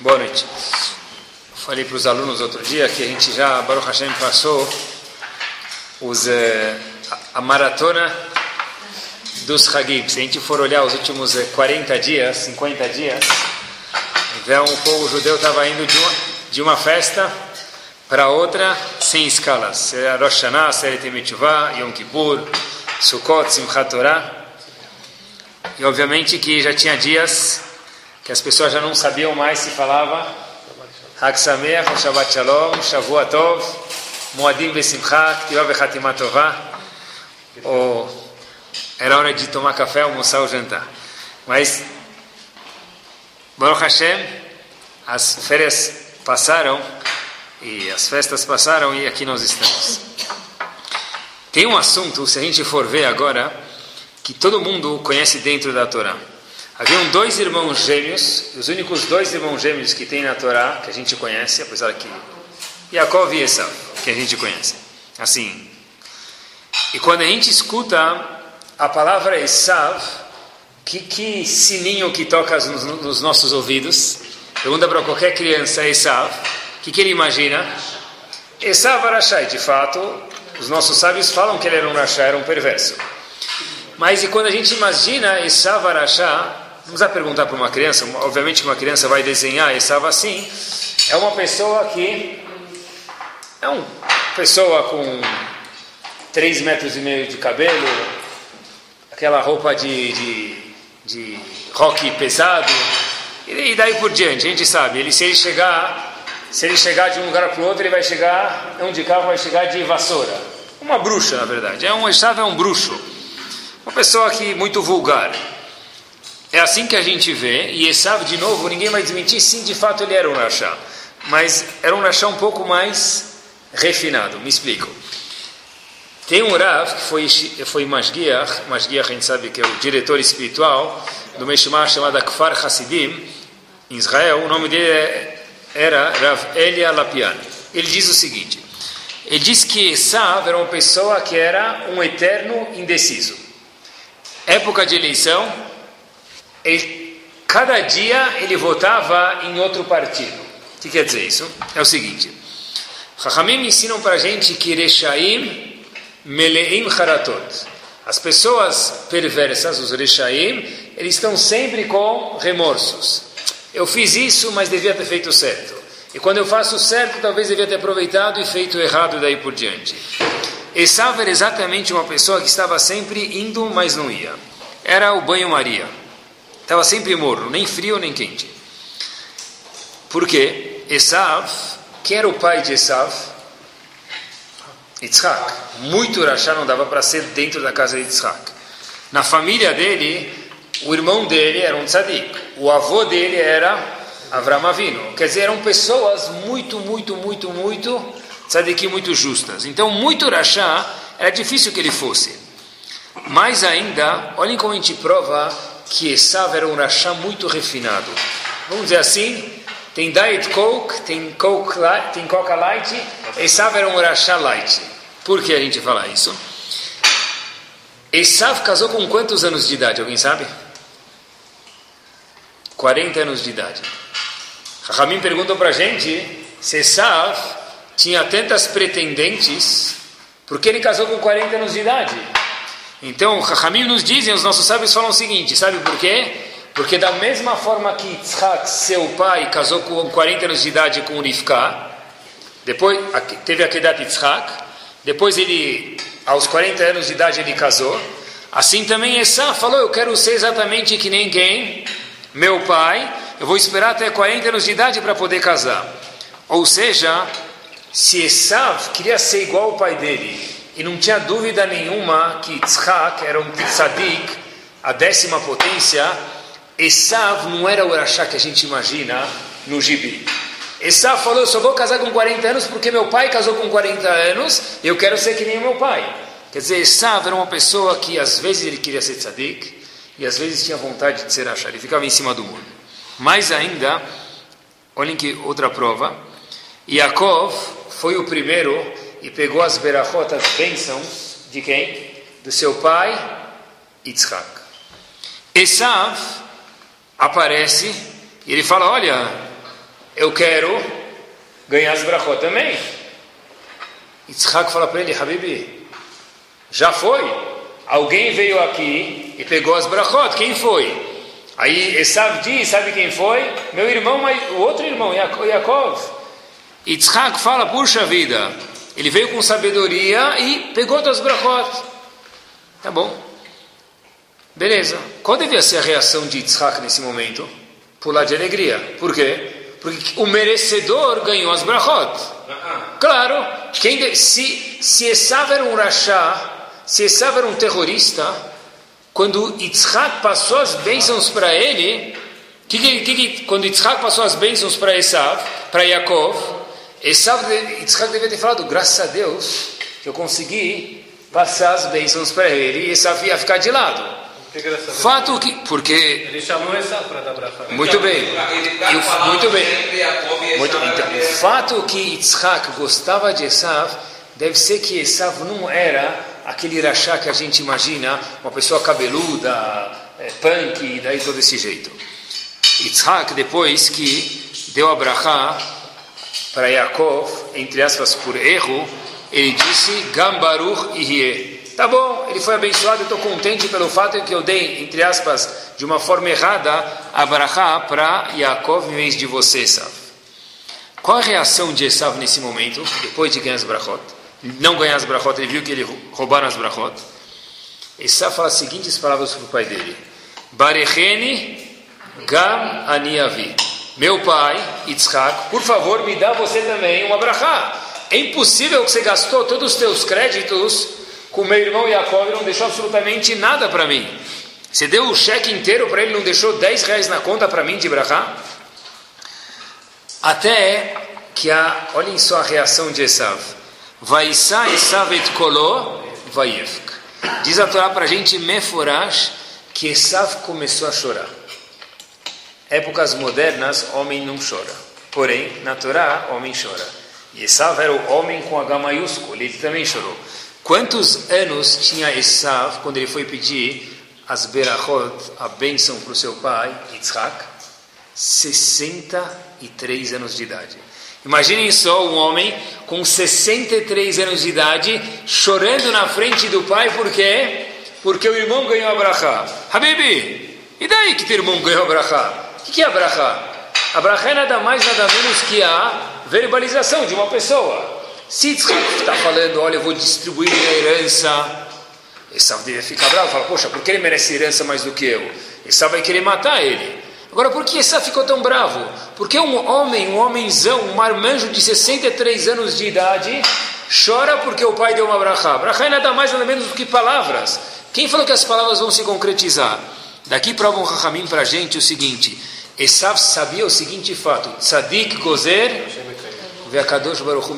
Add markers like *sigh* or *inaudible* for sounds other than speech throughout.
Boa noite. Falei para os alunos outro dia que a gente já, Baruch Hashem, passou os, eh, a maratona dos Hagib. Se a gente for olhar os últimos 40 eh, dias, 50 dias, então o povo judeu estava indo de uma, de uma festa para outra sem escalas. Rosh Hashanah, Seret Yom Kippur, Sukkot, Simchat Torah. E obviamente que já tinha dias que as pessoas já não sabiam mais se falava Hag Shabbat Shalom, Shavua Tov, Moadim Besimcha, Ktivah Bechatimah ou era hora de tomar café, almoçar ou jantar. Mas, Baruch Hashem, as férias passaram e as festas passaram e aqui nós estamos. Tem um assunto, se a gente for ver agora, que todo mundo conhece dentro da Torá. Haviam dois irmãos gêmeos, os únicos dois irmãos gêmeos que tem na Torá, que a gente conhece, apesar que Yaakov e Esav, que a gente conhece. Assim. E quando a gente escuta a palavra Esav, que, que sininho que toca nos, nos nossos ouvidos? Pergunta para qualquer criança, Esav, o que, que ele imagina? Esav Arashai, de fato, os nossos sábios falam que ele era um Rashai, era um perverso. Mas e quando a gente imagina Esav Arashá, vamos a perguntar para uma criança, obviamente que uma criança vai desenhar Esav assim, é uma pessoa que é uma pessoa com 3 metros e meio de cabelo, aquela roupa de, de, de rock pesado, e daí por diante, a gente sabe, ele, se ele chegar, se ele chegar de um lugar para o outro, ele vai chegar, um de carro vai chegar de vassoura. Uma bruxa, na verdade. É um Esav é um bruxo. Uma pessoa que muito vulgar. É assim que a gente vê, e Esav, de novo, ninguém vai desmentir, sim, de fato ele era um Rashá. Mas era um Rashá um pouco mais refinado. Me explico. Tem um Rav, que foi, foi Masgiach, Masgiach a gente sabe que é o diretor espiritual do Meshumah chamado Kfar Hasidim, em Israel, o nome dele é, era Rav Elia Lapian. Ele diz o seguinte, ele diz que Esav era uma pessoa que era um eterno indeciso época de eleição, ele, cada dia ele votava em outro partido. O que quer dizer isso? É o seguinte: Chachamim ensinam para a gente que Rechaim Meleim Haratot. As pessoas perversas, os Rechaim, eles estão sempre com remorsos. Eu fiz isso, mas devia ter feito certo. E quando eu faço certo, talvez devia ter aproveitado e feito errado daí por diante. Esav era exatamente uma pessoa que estava sempre indo, mas não ia. Era o banho-maria. Estava sempre morno, nem frio nem quente. Por quê? Esav, quem era o pai de Esav? Yitzhak. Muito rachá não dava para ser dentro da casa de Yitzhak. Na família dele, o irmão dele era um tzadik. O avô dele era Avram Avinu. Quer dizer, eram pessoas muito, muito, muito, muito tzadikim muito justas. Então, muito rachá, era difícil que ele fosse. Mais ainda, olhem como a gente prova que Esav era um rachá muito refinado. Vamos dizer assim, tem Diet Coke, tem Coke, tem Coca Light, Esav era um rachá light. Por que a gente fala isso? Esav casou com quantos anos de idade? Alguém sabe? 40 anos de idade. Rahamim perguntou para a gente se Esav tinha tantas pretendentes, porque ele casou com 40 anos de idade. Então, Rahamim nos dizem, os nossos sábios falam o seguinte: sabe por quê? Porque da mesma forma que Yitzhak, seu pai, casou com 40 anos de idade com Rivka, depois teve a Kedat Yitzhak, depois ele, aos 40 anos de idade, ele casou. Assim também Essa falou: Eu quero ser exatamente que quem? Meu pai, eu vou esperar até 40 anos de idade para poder casar. Ou seja, se Esav queria ser igual ao pai dele, e não tinha dúvida nenhuma que Tzchak era um tzadik, a décima potência, Esav não era o Urachá que a gente imagina no gibi. Esav falou, eu só vou casar com 40 anos porque meu pai casou com 40 anos e eu quero ser que nem meu pai. Quer dizer, Esav era uma pessoa que às vezes ele queria ser tzadik e às vezes tinha vontade de ser Urachá. Ele ficava em cima do muro. Mais ainda, olhem que outra prova, Yaakov foi o primeiro e pegou as berachot, as bênçãos de quem? Do seu pai, Yitzhak. Esav aparece e ele fala: Olha, eu quero ganhar as brachot também. Yitzhak fala para ele, Habibi, já foi. Alguém veio aqui e pegou as brachot. Quem foi? Aí Esav diz, sabe quem foi? Meu irmão, o outro irmão, Yaakov. Yitzhak fala, puxa vida, ele veio com sabedoria e pegou das brachot. Tá bom. Beleza. Qual devia ser a reação de Yitzhak nesse momento? Pular de alegria. Por quê? Porque o merecedor ganhou as brachot. Claro, quem se, se Esav era um rachá, se Esav era um terrorista, quando Yitzhak passou as bênçãos para ele, que, que, que, quando Yitzhak passou as bênçãos para Esav, para Yaakov, Esav, Yitzhak devia ter falado, graças a Deus que eu consegui passar as bênçãos para ele e Esav ia ficar de lado. Fato que. Porque. Ele chamou Esav para dar brachá. Muito bem. Eu, muito bem. Muito, então, o fato que Yitzhak gostava de Esav deve ser que Esav não era aquele rachá que a gente imagina, uma pessoa cabeluda, é, punk, e daí todo esse jeito. Yitzhak, depois que deu a brachá para Yaakov, entre aspas, por erro, ele disse, Gambaruch Ihye. Tá bom, ele foi abençoado, eu estou contente pelo fato que eu dei, entre aspas, de uma forma errada, a brachá para Yaakov em vez de você, Esav. Qual a reação de Esav nesse momento, depois de ganhar as brachot? Não ganhar as brachot, ele viu que ele roubaram as brachot. Esav fala as seguintes palavras para o pai dele. Barecheni gam aniavi. Meu pai, Yitzhak, por favor, me dá você também uma brachá. É impossível que você gastou todos os teus créditos com meu irmão Yaakov e não deixou absolutamente nada para mim. Você deu o cheque inteiro para ele, não deixou 10 reais na conta para mim de brachá? Até que a, olhem só a reação de Esav. Vaisa Esav et kolo vayevk. Diz a Torá para a gente, Meforash, que Esav começou a chorar. Épocas modernas, homem não chora. Porém, na Torá, homem chora. E Esav era o homem com H maiúsculo, ele também chorou. Quantos anos tinha Esav quando ele foi pedir as berachot, a bênção para o seu pai, Yitzhak? 63 anos de idade. Imaginem só um homem com 63 anos de idade chorando na frente do pai, por quê? Porque o irmão ganhou a. Habibi, e daí que teu irmão ganhou a? O que é a brachá? A brachá é nada mais, nada menos que a verbalização de uma pessoa. Se está falando, olha, eu vou distribuir minha herança, Esav deve ficar bravo, fala, poxa, por que ele merece herança mais do que eu? Esav vai querer matar ele. Agora, por que Esav ficou tão bravo? Porque um homem, um homenzão, um marmanjo de 63 anos de idade, chora porque o pai deu uma brachá. Brachá é nada mais, nada menos do que palavras. Quem falou que as palavras vão se concretizar? Daqui prova um Rahamim para a gente o seguinte, Esav sabia o seguinte fato, Tzadik Gozer Ve'akadosh Baruch.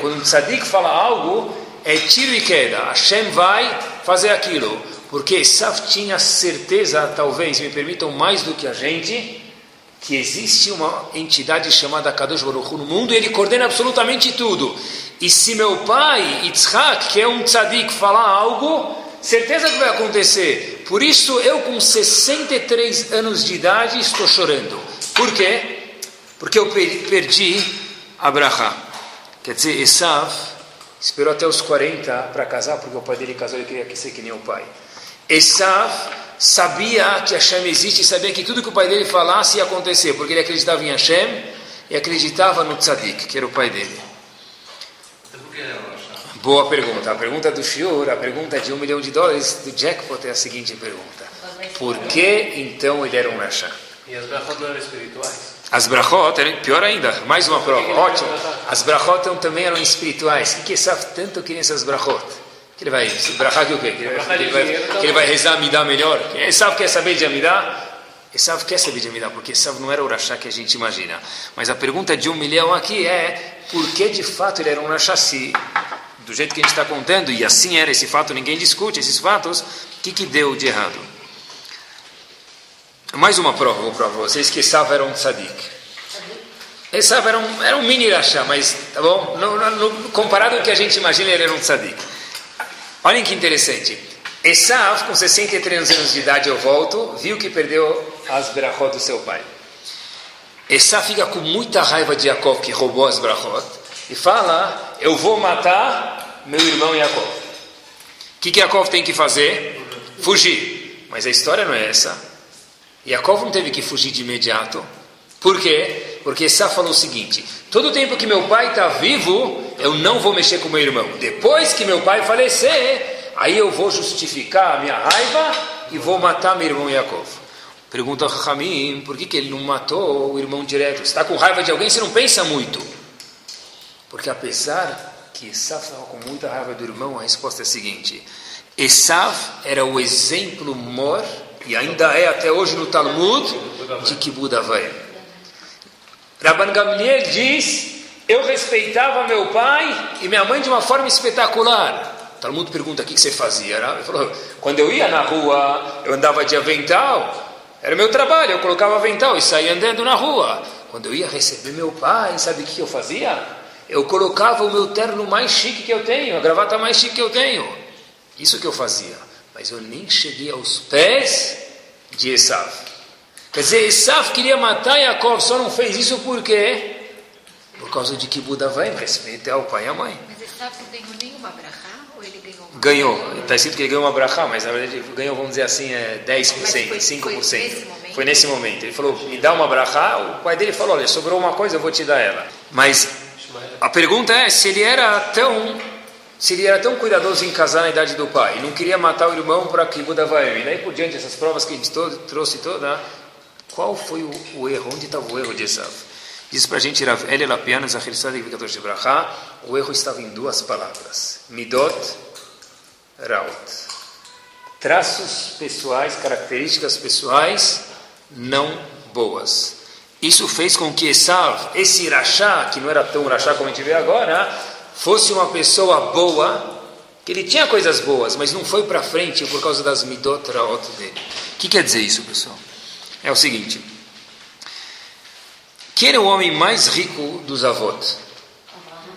Quando um tzadik fala algo, é tiro e queda. Hashem vai fazer aquilo. Porque Esav tinha certeza, talvez me permitam mais do que a gente, que existe uma entidade chamada Kadosh Baruch no mundo e ele coordena absolutamente tudo. E se meu pai, Yitzhak, que é um tzadik, falar algo, certeza que vai acontecer. Por isso eu com 63 anos de idade estou chorando. Por quê? Porque eu perdi Abraha. Quer dizer, Esav esperou até os 40 para casar, porque o pai dele casou e queria ser que nem o pai. Esav sabia que Hashem existe e sabia que tudo que o pai dele falasse ia acontecer, porque ele acreditava em Hashem e acreditava no Tzadik, que era o pai dele. Boa pergunta. A pergunta do Shiur, a pergunta de um milhão de dólares do jackpot é a seguinte pergunta. Por que então ele era um Rasha? E as brachot não eram espirituais? As brachot, pior ainda, mais uma prova, ótimo. As brachot também eram espirituais. O que Esav tanto queria essas brachot? Que ele vai, brachar que o quê? Que ele vai, que ele vai, que ele vai rezar Amidá melhor? Esav quer saber de Amidá? Esav quer saber de Amidá, porque Esav não era o Rashá que a gente imagina. Mas a pergunta de um milhão aqui é, por que de fato ele era um Rashá se, do jeito que a gente está contando, e assim era esse fato, ninguém discute esses fatos, o que, que deu de errado? Mais uma prova, vou provar vocês que Esav era um tzadik. Esav era um, era um mini rachá, mas, tá bom? No, no, no, comparado ao que a gente imagina, ele era um tzadik. Olhem que interessante. Esav, com 63 anos de idade, eu volto, viu que perdeu as berachot do seu pai. Essa fica com muita raiva de Jacob, que roubou as brachot, e fala: Eu vou matar meu irmão Jacob. O que, que Jacob tem que fazer? Fugir. Mas a história não é essa. Jacob não teve que fugir de imediato. Por quê? Porque Sá falou o seguinte: todo tempo que meu pai está vivo, eu não vou mexer com meu irmão. Depois que meu pai falecer, aí eu vou justificar a minha raiva e vou matar meu irmão Yaakov. Pergunta a Rahamim, por que, que ele não matou o irmão direto? Está com raiva de alguém, você não pensa muito. Porque apesar que Esav estava com muita raiva do irmão, a resposta é a seguinte: Esav era o exemplo mor, e ainda é até hoje no Talmud, de Kibud Havayim. Rabban Gamliel diz: Eu respeitava meu pai e minha mãe de uma forma espetacular. Talmud pergunta: O que você fazia? Ele falou: Quando eu ia na rua, eu andava de avental. Era meu trabalho, eu colocava avental e saía andando na rua. Quando eu ia receber meu pai, sabe o que eu fazia? Eu colocava o meu terno mais chique que eu tenho, a gravata mais chique que eu tenho. Isso que eu fazia. Mas eu nem cheguei aos pés de Esav. Quer dizer, Esav queria matar Yaakov, só não fez isso por quê? Por causa de que Buda vai respeitar o pai e a mãe. Mas Esav não ganhou nenhuma brachá? Ou ele ganhou Ganhou. Está escrito que ele ganhou uma brachá, mas na verdade ele ganhou, vamos dizer assim, é 10%, Mas foi- 5%. foi nesse? Foi nesse momento. Ele falou, me dá uma brachá. O pai dele falou, olha, sobrou uma coisa, eu vou te dar ela. Mas a pergunta é se ele era tão... Se ele era tão cuidadoso em casar na idade do pai, não queria matar o irmão para que Buda vai. E daí por diante, essas provas que a gente todo, trouxe toda, qual foi o, o erro? Onde estava o erro de Esav? Diz para a gente, de o erro estava em duas palavras. Midot, Raut. Traços pessoais, características pessoais não boas. Isso fez com que Esav, esse Irachá, que não era tão Irachá como a gente vê agora, fosse uma pessoa boa, que ele tinha coisas boas, mas não foi para frente por causa das Midot Raot dele. O que quer dizer isso, pessoal? É o seguinte: quem era o homem mais rico dos avós?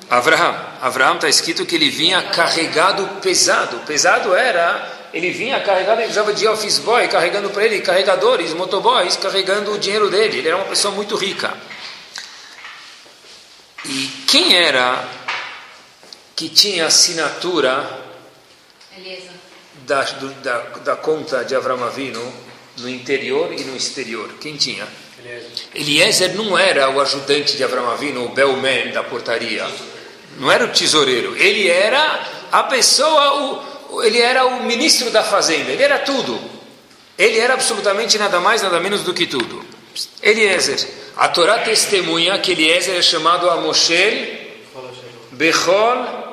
Avraham. Avraham está escrito que ele vinha carregado pesado. Pesado era, ele vinha carregado, ele precisava de office boy carregando para ele, carregadores, motoboys carregando o dinheiro dele. Ele era uma pessoa muito rica. E quem era que tinha assinatura da, do- da, da conta de Avram Avinu no interior e no exterior? Quem tinha? Eliezer não era o ajudante de Avram Avinu, o bellman da portaria. Não era o tesoureiro. Ele era a pessoa, o- ele era o ministro da fazenda. Ele era tudo. Ele era absolutamente nada mais, nada menos do que tudo. Eliezer. A Torá testemunha que Eliezer é chamado a Moshe Bechol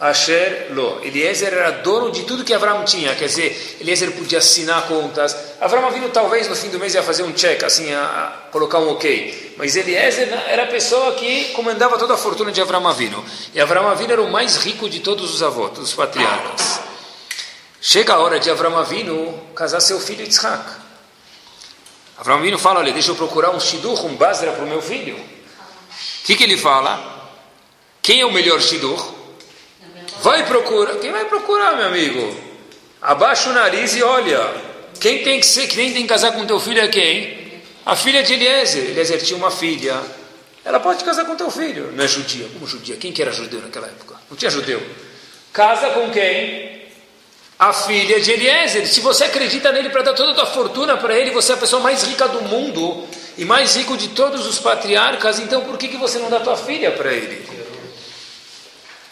Asher Lo. Eliezer era dono de tudo que Avram tinha, quer dizer, Eliezer podia assinar contas. Avram Avinu talvez no fim do mês ia fazer um check, assim, a, a colocar um ok. Mas Eliezer era a pessoa que comandava toda a fortuna de Avram Avinu. E Avram Avinu era o mais rico de todos os avós, dos patriarcas. Chega a hora de Avram Avinu casar seu filho Yitzhak. Avram Avinu fala, olha, deixa eu procurar um shidur, um basra para o meu filho. O que, que ele fala? Quem é o melhor shidur? Vai procurar. Quem vai procurar, meu amigo? Abaixa o nariz e olha. Quem tem que ser, quem tem que casar com teu filho é quem? A filha de Eliezer. Eliezer tinha uma filha. Ela pode casar com teu filho. Não é judia. Como judia? Quem que era judeu naquela época? Não tinha judeu. Casa com quem? A filha de Eliezer. Se você acredita nele para dar toda a tua fortuna para ele, você é a pessoa mais rica do mundo e mais rico de todos os patriarcas, então por que, que você não dá tua filha para ele?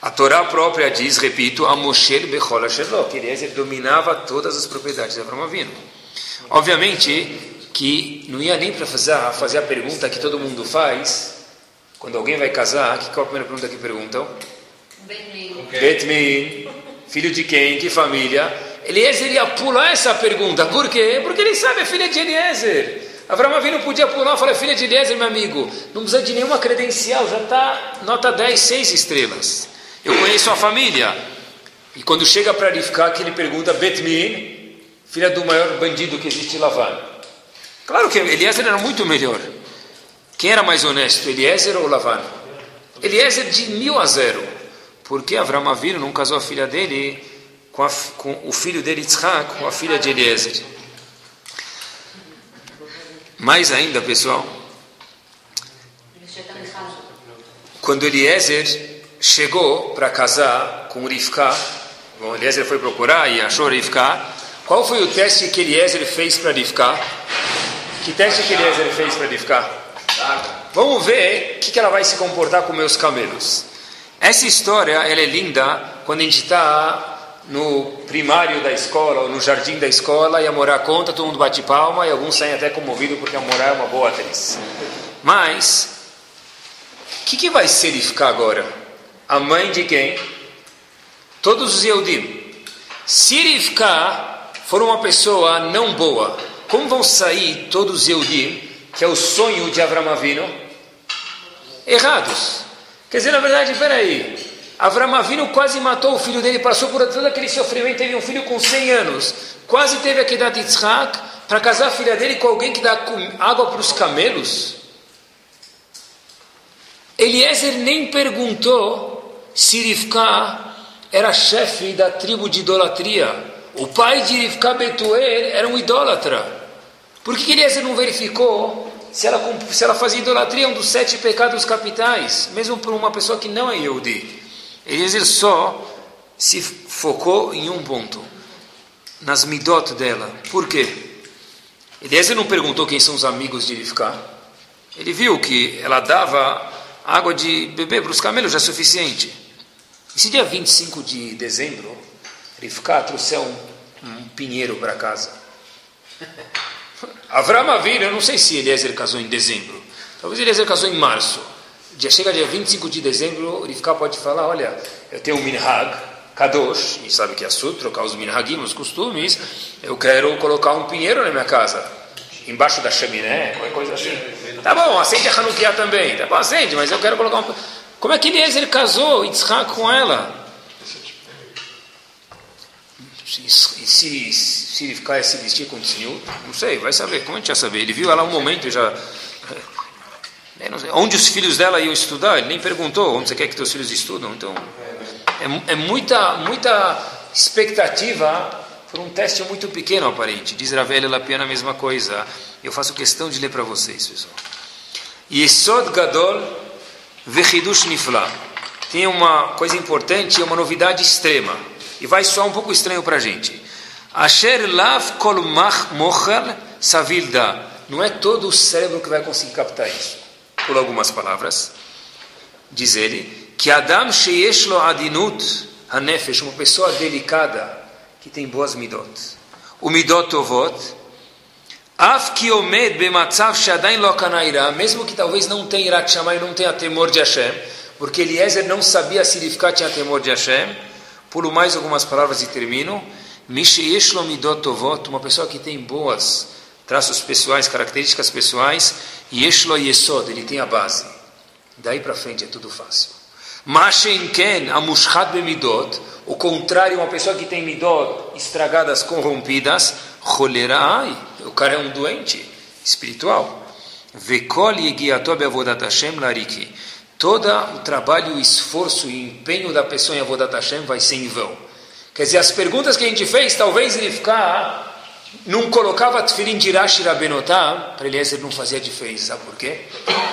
A Torá própria diz, repito, a Moshe Bechol Asherlo, que Eliezer dominava todas as propriedades de Abraão Avinu. Obviamente que não ia nem para fazer, fazer a pergunta que todo mundo faz, quando alguém vai casar, que qual a primeira pergunta que perguntam? Bet Min, filho de quem, que família? Eliezer ia pular essa pergunta, por quê? Porque ele sabe, é filha de Eliezer. Abraão Avinu podia pular e falar, filha de Eliezer, meu amigo, não precisa de nenhuma credencial, já está nota 10, 6 estrelas. Eu conheço a família. E quando chega para Rivka, que ele pergunta, Betmin, filha do maior bandido que existe, Lavan. Claro que Eliezer era muito melhor. Quem era mais honesto, Eliezer ou Lavan? Eliezer de mil a zero. Porque Avram Avinu não casou a filha dele com, a, com o filho dele, Yitzhak, com a filha de Eliezer. Mais ainda, pessoal, quando Eliezer chegou para casar com Rivka, bom, Eliezer foi procurar e achou Rivka, qual foi o teste que Eliezer fez para Rivka? Que teste que Eliezer fez para Rivka? Vamos ver o que, que ela vai se comportar com meus camelos. Essa história ela é linda quando a gente está no primário da escola ou no jardim da escola e a Morá conta, todo mundo bate palma e alguns saem até comovidos porque a Morá é uma boa atriz. Mas, o que, que vai ser ficar agora? A mãe de quem? Todos os Yehudim. Se Rivka for uma pessoa não boa, como vão sair todos os Yehudim, que é o sonho de Avram Avinu? Errados. Quer dizer, na verdade, peraí, Avram Avinu quase matou o filho dele, passou por todo aquele sofrimento, teve um filho com 100 anos, quase teve a de Yitzhak, para casar a filha dele com alguém que dá água para os camelos? Eliezer nem perguntou se Rivka era chefe da tribo de idolatria. O pai de Rivka Betuel era um idólatra. Por que Eliezer não verificou se ela, se ela fazia idolatria, um dos sete pecados capitais, mesmo por uma pessoa que não é Yehudi. Eliezer só se focou em um ponto, nas midot dela. Por quê? Eliezer não perguntou quem são os amigos de Rivka. Ele viu que ela dava água de beber para os camelos já é suficiente. Esse dia 25 de dezembro, Rivka trouxe um, um pinheiro para casa. *laughs* Avram Avinu, eu não sei se Eliezer casou em dezembro. Talvez Eliezer casou em março. Dia, chega dia 25 de dezembro, Rivka pode falar, olha, eu tenho um minhag, kadosh, e sabe que é assunto, trocar os minhagim, os costumes, eu quero colocar um pinheiro na minha casa, embaixo da chaminé, qualquer coisa assim. Tá bom, acende a Hanukkah também, tá bom, acende, mas eu quero colocar um... Como é que Eliezer casou Yitzhak com ela? E se, se ele ficar se vestir com tzniut, não sei, vai saber, como a gente ia saber? Ele viu ela um momento e já... Sei, onde os filhos dela iam estudar? Ele nem perguntou onde você quer que teus filhos estudam. Então, é, é muita, muita expectativa por um teste muito pequeno, aparente. Diz Ravel Lapiana a mesma coisa. Eu faço questão de ler para vocês, pessoal. Yesod Gadol Vechidush Nifla. Tem uma coisa importante e uma novidade extrema. E vai soar um pouco estranho para a gente. Asher Lav Kol Mochel Savilda. Não é todo o cérebro que vai conseguir captar isso. Por algumas palavras. Diz ele que Adam Sheyesh Lo Adinut Hanefesh, uma pessoa delicada que tem boas midot. O midot tovot Af ki omed bematzav shadain lo mesmo que talvez não tenha irat shamai, não tenha temor de Hashem, porque Eliezer não sabia significar tinha temor de Hashem. Pulo mais algumas palavras e termino. Uma pessoa que tem boas traços pessoais, características pessoais, yesod, ele tem a base. Daí para frente é tudo fácil. Bemidot, o contrário, uma pessoa que tem midot estragadas, corrompidas, o cara é um doente espiritual. Vekol yegiato beavodat Hashem lariki. Todo o trabalho, o esforço e empenho da pessoa em Avodat Hashem vai ser em vão. Quer dizer, as perguntas que a gente fez, talvez ele ficar não colocava tefilim de Rashi Rabenotá, para Eliezer não fazia diferença, sabe por quê?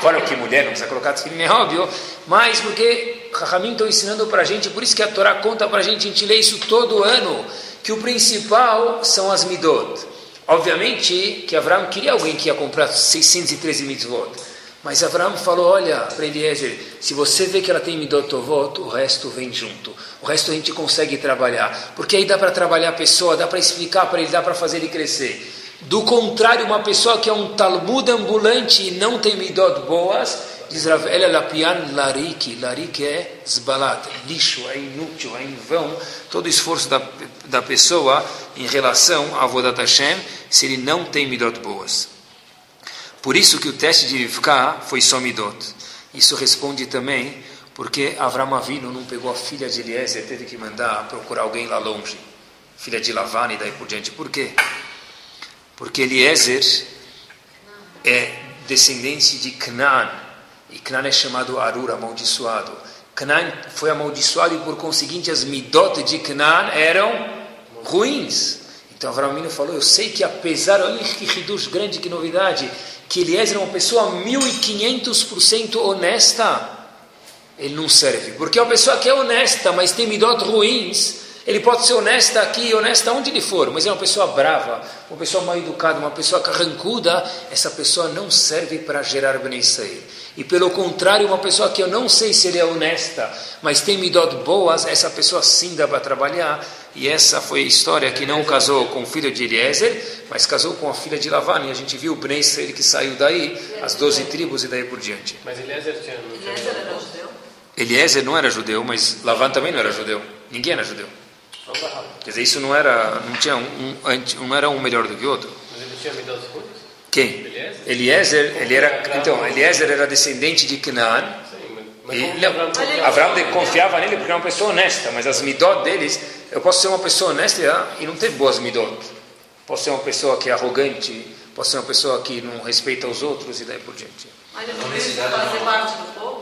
Fora que mulher não precisa colocar tefilim, é óbvio, mas porque Rahamim estão ensinando para a gente, por isso que a Torá conta para a gente, a gente lê isso todo ano, que o principal são as midot. Obviamente que Abraão queria alguém que ia comprar 613 mitzvot. Mas Abraão falou, olha, para Eliezer, se você vê que ela tem midotovot, o resto vem junto. O resto a gente consegue trabalhar. Porque aí dá para trabalhar a pessoa, dá para explicar para ele, dá para fazer ele crescer. Do contrário, uma pessoa que é um talmud ambulante e não tem midot boas, diz Rav Lapian Larik, Larik é zbalat, lixo, é inútil, é em vão, todo o esforço da, da pessoa em relação a Vodat Hashem, se ele não tem midot boas. Por isso que o teste de Rivka foi só midot. Isso responde também porque Avram Avinu não pegou a filha de Eliezer, teve que mandar procurar alguém lá longe. Filha de Lavan e daí por diante. Por quê? Porque Eliezer é descendente de Canaan. E Canaan é chamado Arur, amaldiçoado. Canaan foi amaldiçoado e por conseguinte as midot de Canaan eram ruins. Então Avram Avinu falou, eu sei que apesar, olha que reduz grande, que novidade, que Eliezer é uma pessoa 1500% honesta. ele não serve. Porque uma pessoa que é honesta, mas tem midot ruins, ele pode ser honesta aqui, honesta onde ele for, mas é uma pessoa brava, uma pessoa mal educada, uma pessoa carrancuda, essa pessoa não serve para gerar Bnei Israel. E pelo contrário, uma pessoa que eu não sei se ele é honesta, mas tem midot boas, essa pessoa sim dá para trabalhar. E essa foi a história que não casou com o filho de Eliezer, mas casou com a filha de Lavan. E a gente viu o Bnei Israel que saiu daí, as doze tribos e daí por diante. Mas Eliezer tinha... Eliezer era judeu? Eliezer não era judeu, mas Lavan também não era judeu. Ninguém era judeu. Quer dizer, isso não era, não tinha um, um, não era um melhor do que o outro. Mas ele tinha ruins? Quem? Eliezer? Eliezer, ele era, então, Eliezer era descendente de E, não, Abraão confiava- nele porque era uma pessoa honesta, mas as midot deles, eu posso ser uma pessoa honesta e não ter boas midot. Posso ser uma pessoa que é arrogante, posso ser uma pessoa que não respeita os outros e daí por diante. Mas ele não quis fazer parte do povo?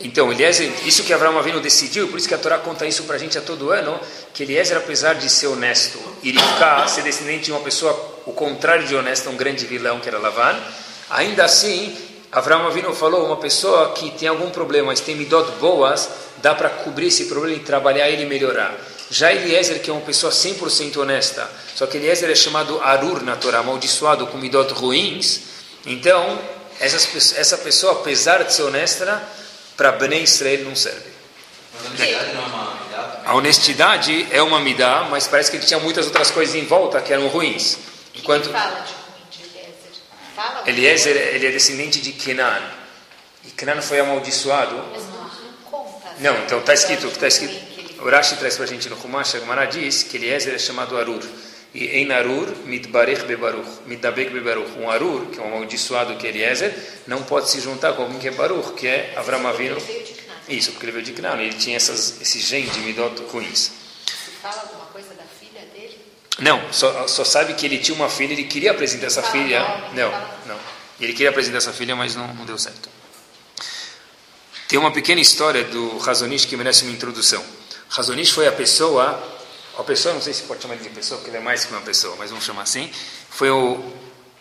Então, Eliezer, isso que Abraão Avinu decidiu, por isso que a Torá conta isso para a gente a todo ano, que Eliezer, apesar de ser honesto, ele ficar, ser descendente de uma pessoa, o contrário de honesto, um grande vilão que era Lavan, ainda assim, Abraão Avinu falou, uma pessoa que tem algum problema, mas tem midot boas, dá para cobrir esse problema e trabalhar ele e melhorar. Já Eliezer, que é uma pessoa 100% honesta, só que Eliezer é chamado Arur na Torá, amaldiçoado com midot ruins, então, essas essa pessoa, apesar de ser honesta, para Bnei Israel não serve. A honestidade é uma midá? Mas parece que ele tinha muitas outras coisas em volta que eram ruins. Enquanto Quem fala de ruim de Eliezer? Ele é descendente de Kenan. E Kenan foi amaldiçoado. Não, então está escrito, está escrito. que ele O Rashi traz para a gente no Chumash, a Gemara diz que Eliezer é chamado Arur. E em Arur, mitbarech bebaruch, mitdabek bebaruch. Um Arur, que é um amaldiçoado que é Eliezer, não pode se juntar com alguém que é Baruch, que é Avram Avinu. Canaã. Isso, porque ele veio de Canaan, ele tinha essas, esse gene de midot ruins. Se fala alguma coisa da filha dele? Não, só, só sabe que ele tinha uma filha, ele queria apresentar essa Fala filha. Não, não. Ele queria apresentar essa filha, mas não, não deu certo. Tem uma pequena história do Razonish que merece uma introdução. Razonish foi a pessoa, a pessoa, não sei se pode chamar de pessoa, porque ele é mais que uma pessoa, mas vamos chamar assim. Foi o,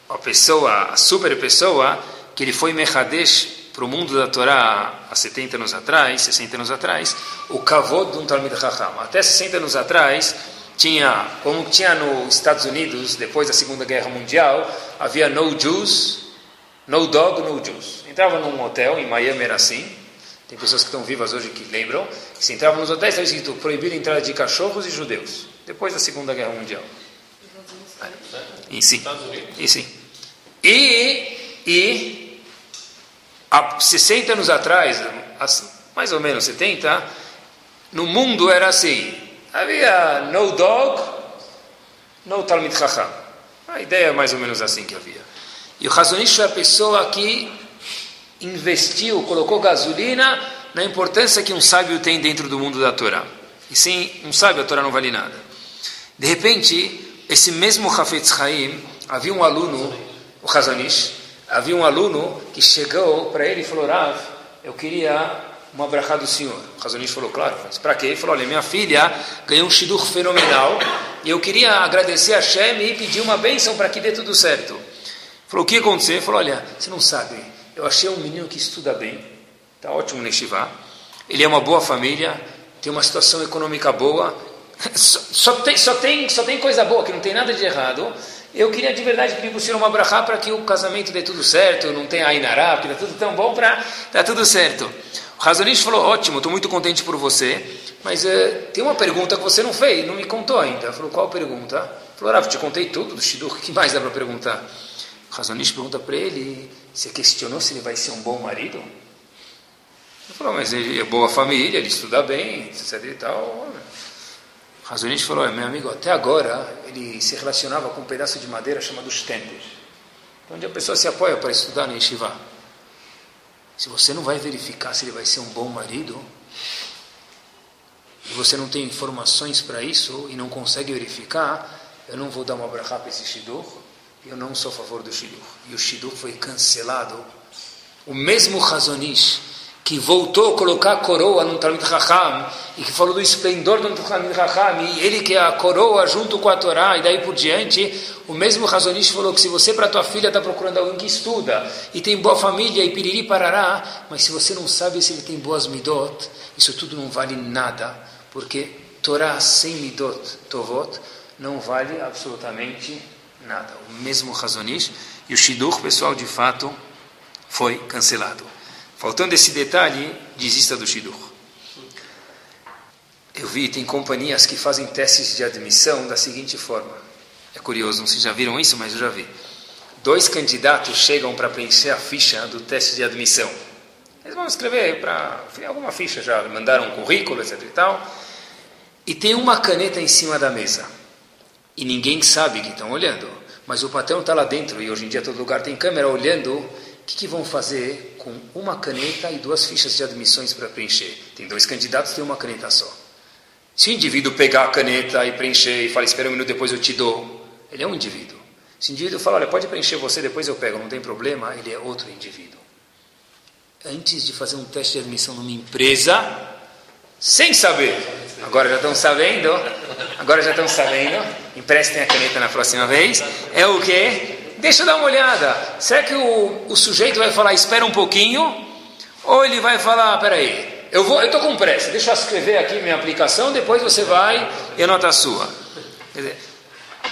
a pessoa, a super pessoa, que ele foi Mehadesh para o mundo da Torá há 70 anos atrás, 60 anos atrás, o kavod de um Talmid Chacham. Até 60 anos atrás, tinha, como tinha nos Estados Unidos, depois da Segunda Guerra Mundial, havia no Jews, no dog, no Jews. Entrava num hotel, em Miami era assim, tem pessoas que estão vivas hoje que lembram, que se entrava nos hotéis, estava escrito proibido a entrada de cachorros e judeus, depois da Segunda Guerra Mundial. E sim. E sim. E, e há 60 anos atrás, mais ou menos 70, no mundo era assim. Havia no dog, no Talmid Chacham. A ideia é mais ou menos assim que havia. E o Razonish foi a pessoa que investiu, colocou gasolina na importância que um sábio tem dentro do mundo da Torá. E sem um sábio, a Torá não vale nada. De repente, esse mesmo Hafetz Haim, havia um aluno, o Hazanish, havia um aluno que chegou para ele e falou, Rav, eu queria uma brachá do senhor. O Hazanish falou, claro, mas para quê? Ele falou, olha, minha filha ganhou um shidur fenomenal e eu queria agradecer a Shem e pedir uma bênção para que dê tudo certo. Ele Falou, o que aconteceu? Ele falou, olha, você não sabe, eu achei um menino que estuda bem, está ótimo no Yeshiva, ele é uma boa família, tem uma situação econômica boa, *laughs* só, só tem, só, tem, só tem coisa boa, que não tem nada de errado. Eu queria de verdade pedir para o senhor uma brachá para que o casamento dê tudo certo, não tenha Ainará, porque dá tudo tão bom para dar tudo certo. O Razonish falou, ótimo, estou muito contente por você, mas eh, tem uma pergunta que você não fez, não me contou ainda. Falou, qual pergunta? Falou, Rav, te contei tudo do Shidur, o que mais dá para perguntar? O Razonish pergunta para ele, você questionou se ele vai ser um bom marido? Ele falou, mas ele é boa família, ele estuda bem, etc e tal. Razonish falou, "É, meu amigo, até agora ele se relacionava com um pedaço de madeira chamado stender, onde a pessoa se apoia para estudar no yeshiva. Se você não vai verificar se ele vai ser um bom marido, e você não tem informações para isso e não consegue verificar, eu não vou dar uma brachá para esse shidur, eu não sou a favor do shidur. E o shidur foi cancelado. O mesmo Razonish que voltou a colocar a coroa no Talmud Raham, e que falou do esplendor do Talmud Raham, e ele que é a coroa junto com a Torá, e daí por diante, o mesmo Razonish falou que se você para tua filha está procurando alguém que estuda, e tem boa família, e piriri parará, mas se você não sabe se ele tem boas midot, isso tudo não vale nada, porque Torá sem midot, tovot, não vale absolutamente nada. O mesmo Razonish, e o Shidur, pessoal, de fato, foi cancelado. Faltando esse detalhe, desista do Shidur. Eu vi, tem companhias que fazem testes de admissão da seguinte forma. É curioso, não sei se já viram isso, mas eu já vi. Dois candidatos chegam para preencher a ficha do teste de admissão. Eles vão escrever para alguma ficha já, mandaram um currículo, etc e tal. E tem uma caneta em cima da mesa. E ninguém sabe que estão olhando. Mas o patrão está lá dentro, e hoje em dia todo lugar tem câmera olhando que, que vão fazer com uma caneta e duas fichas de admissões para preencher? Tem dois candidatos, tem uma caneta só. Se o indivíduo pegar a caneta e preencher e falar, espera um minuto, depois eu te dou, ele é um indivíduo. Se o indivíduo fala, olha, pode preencher você, depois eu pego, não tem problema, ele é outro indivíduo. Antes de fazer um teste de admissão numa empresa, sem saber, agora já estão sabendo, agora já estão sabendo, emprestem a caneta na próxima vez, é o que? deixa eu dar uma olhada. Será que o, o sujeito vai falar, espera um pouquinho? Ou ele vai falar, peraí, eu vou, eu estou com pressa, deixa eu escrever aqui minha aplicação, depois você vai e anota a sua. Quer dizer,